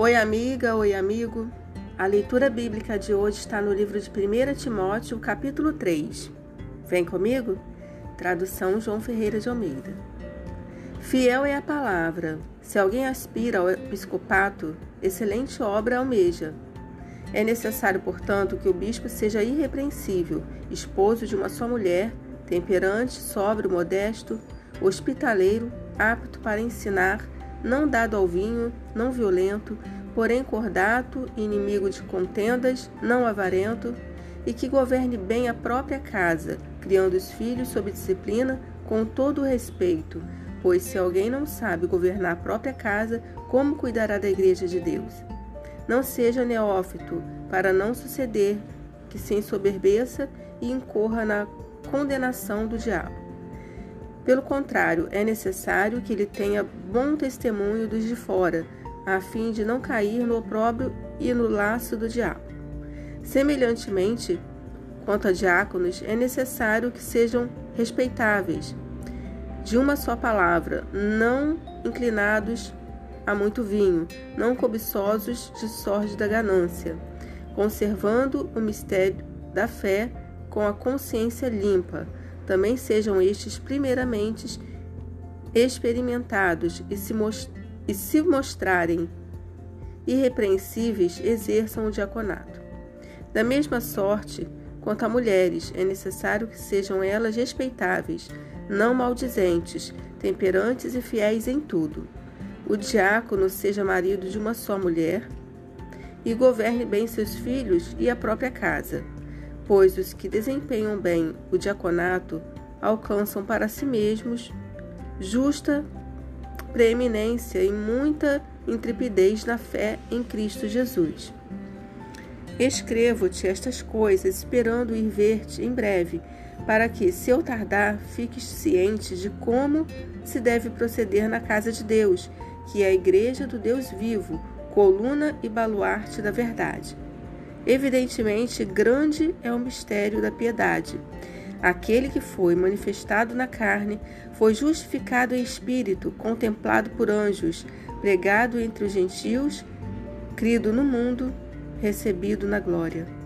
Oi, amiga, oi, amigo. A leitura bíblica de hoje está no livro de 1 Timóteo, capítulo 3. Vem comigo? Tradução João Ferreira de Almeida. Fiel é a palavra. Se alguém aspira ao episcopato, excelente obra almeja. É necessário, portanto, que o bispo seja irrepreensível, esposo de uma só mulher, temperante, sóbrio, modesto, hospitaleiro, apto para ensinar, não dado ao vinho, não violento, porém cordato, inimigo de contendas, não avarento, e que governe bem a própria casa, criando os filhos sob disciplina com todo o respeito, pois se alguém não sabe governar a própria casa, como cuidará da igreja de Deus? Não seja neófito, para não suceder que se ensoberbeça e incorra na condenação do diabo. Pelo contrário, é necessário que ele tenha bom testemunho dos de fora, a fim de não cair no opróbrio e no laço do diabo. Semelhantemente, quanto a diáconos, é necessário que sejam respeitáveis, de uma só palavra, não inclinados a muito vinho, não cobiçosos de sorte da ganância, conservando o mistério da fé com a consciência limpa também sejam estes primeiramente experimentados e se, e se mostrarem irrepreensíveis, exerçam o diaconato. Da mesma sorte, quanto a mulheres, é necessário que sejam elas respeitáveis, não maldizentes, temperantes e fiéis em tudo. O diácono seja marido de uma só mulher e governe bem seus filhos e a própria casa pois os que desempenham bem o diaconato alcançam para si mesmos justa preeminência e muita intrepidez na fé em Cristo Jesus. Escrevo-te estas coisas, esperando ir ver-te em breve, para que, se eu tardar, fiques ciente de como se deve proceder na casa de Deus, que é a igreja do Deus vivo, coluna e baluarte da verdade. Evidentemente, grande é o mistério da piedade. Aquele que foi manifestado na carne foi justificado em espírito, contemplado por anjos, pregado entre os gentios, crido no mundo, recebido na glória.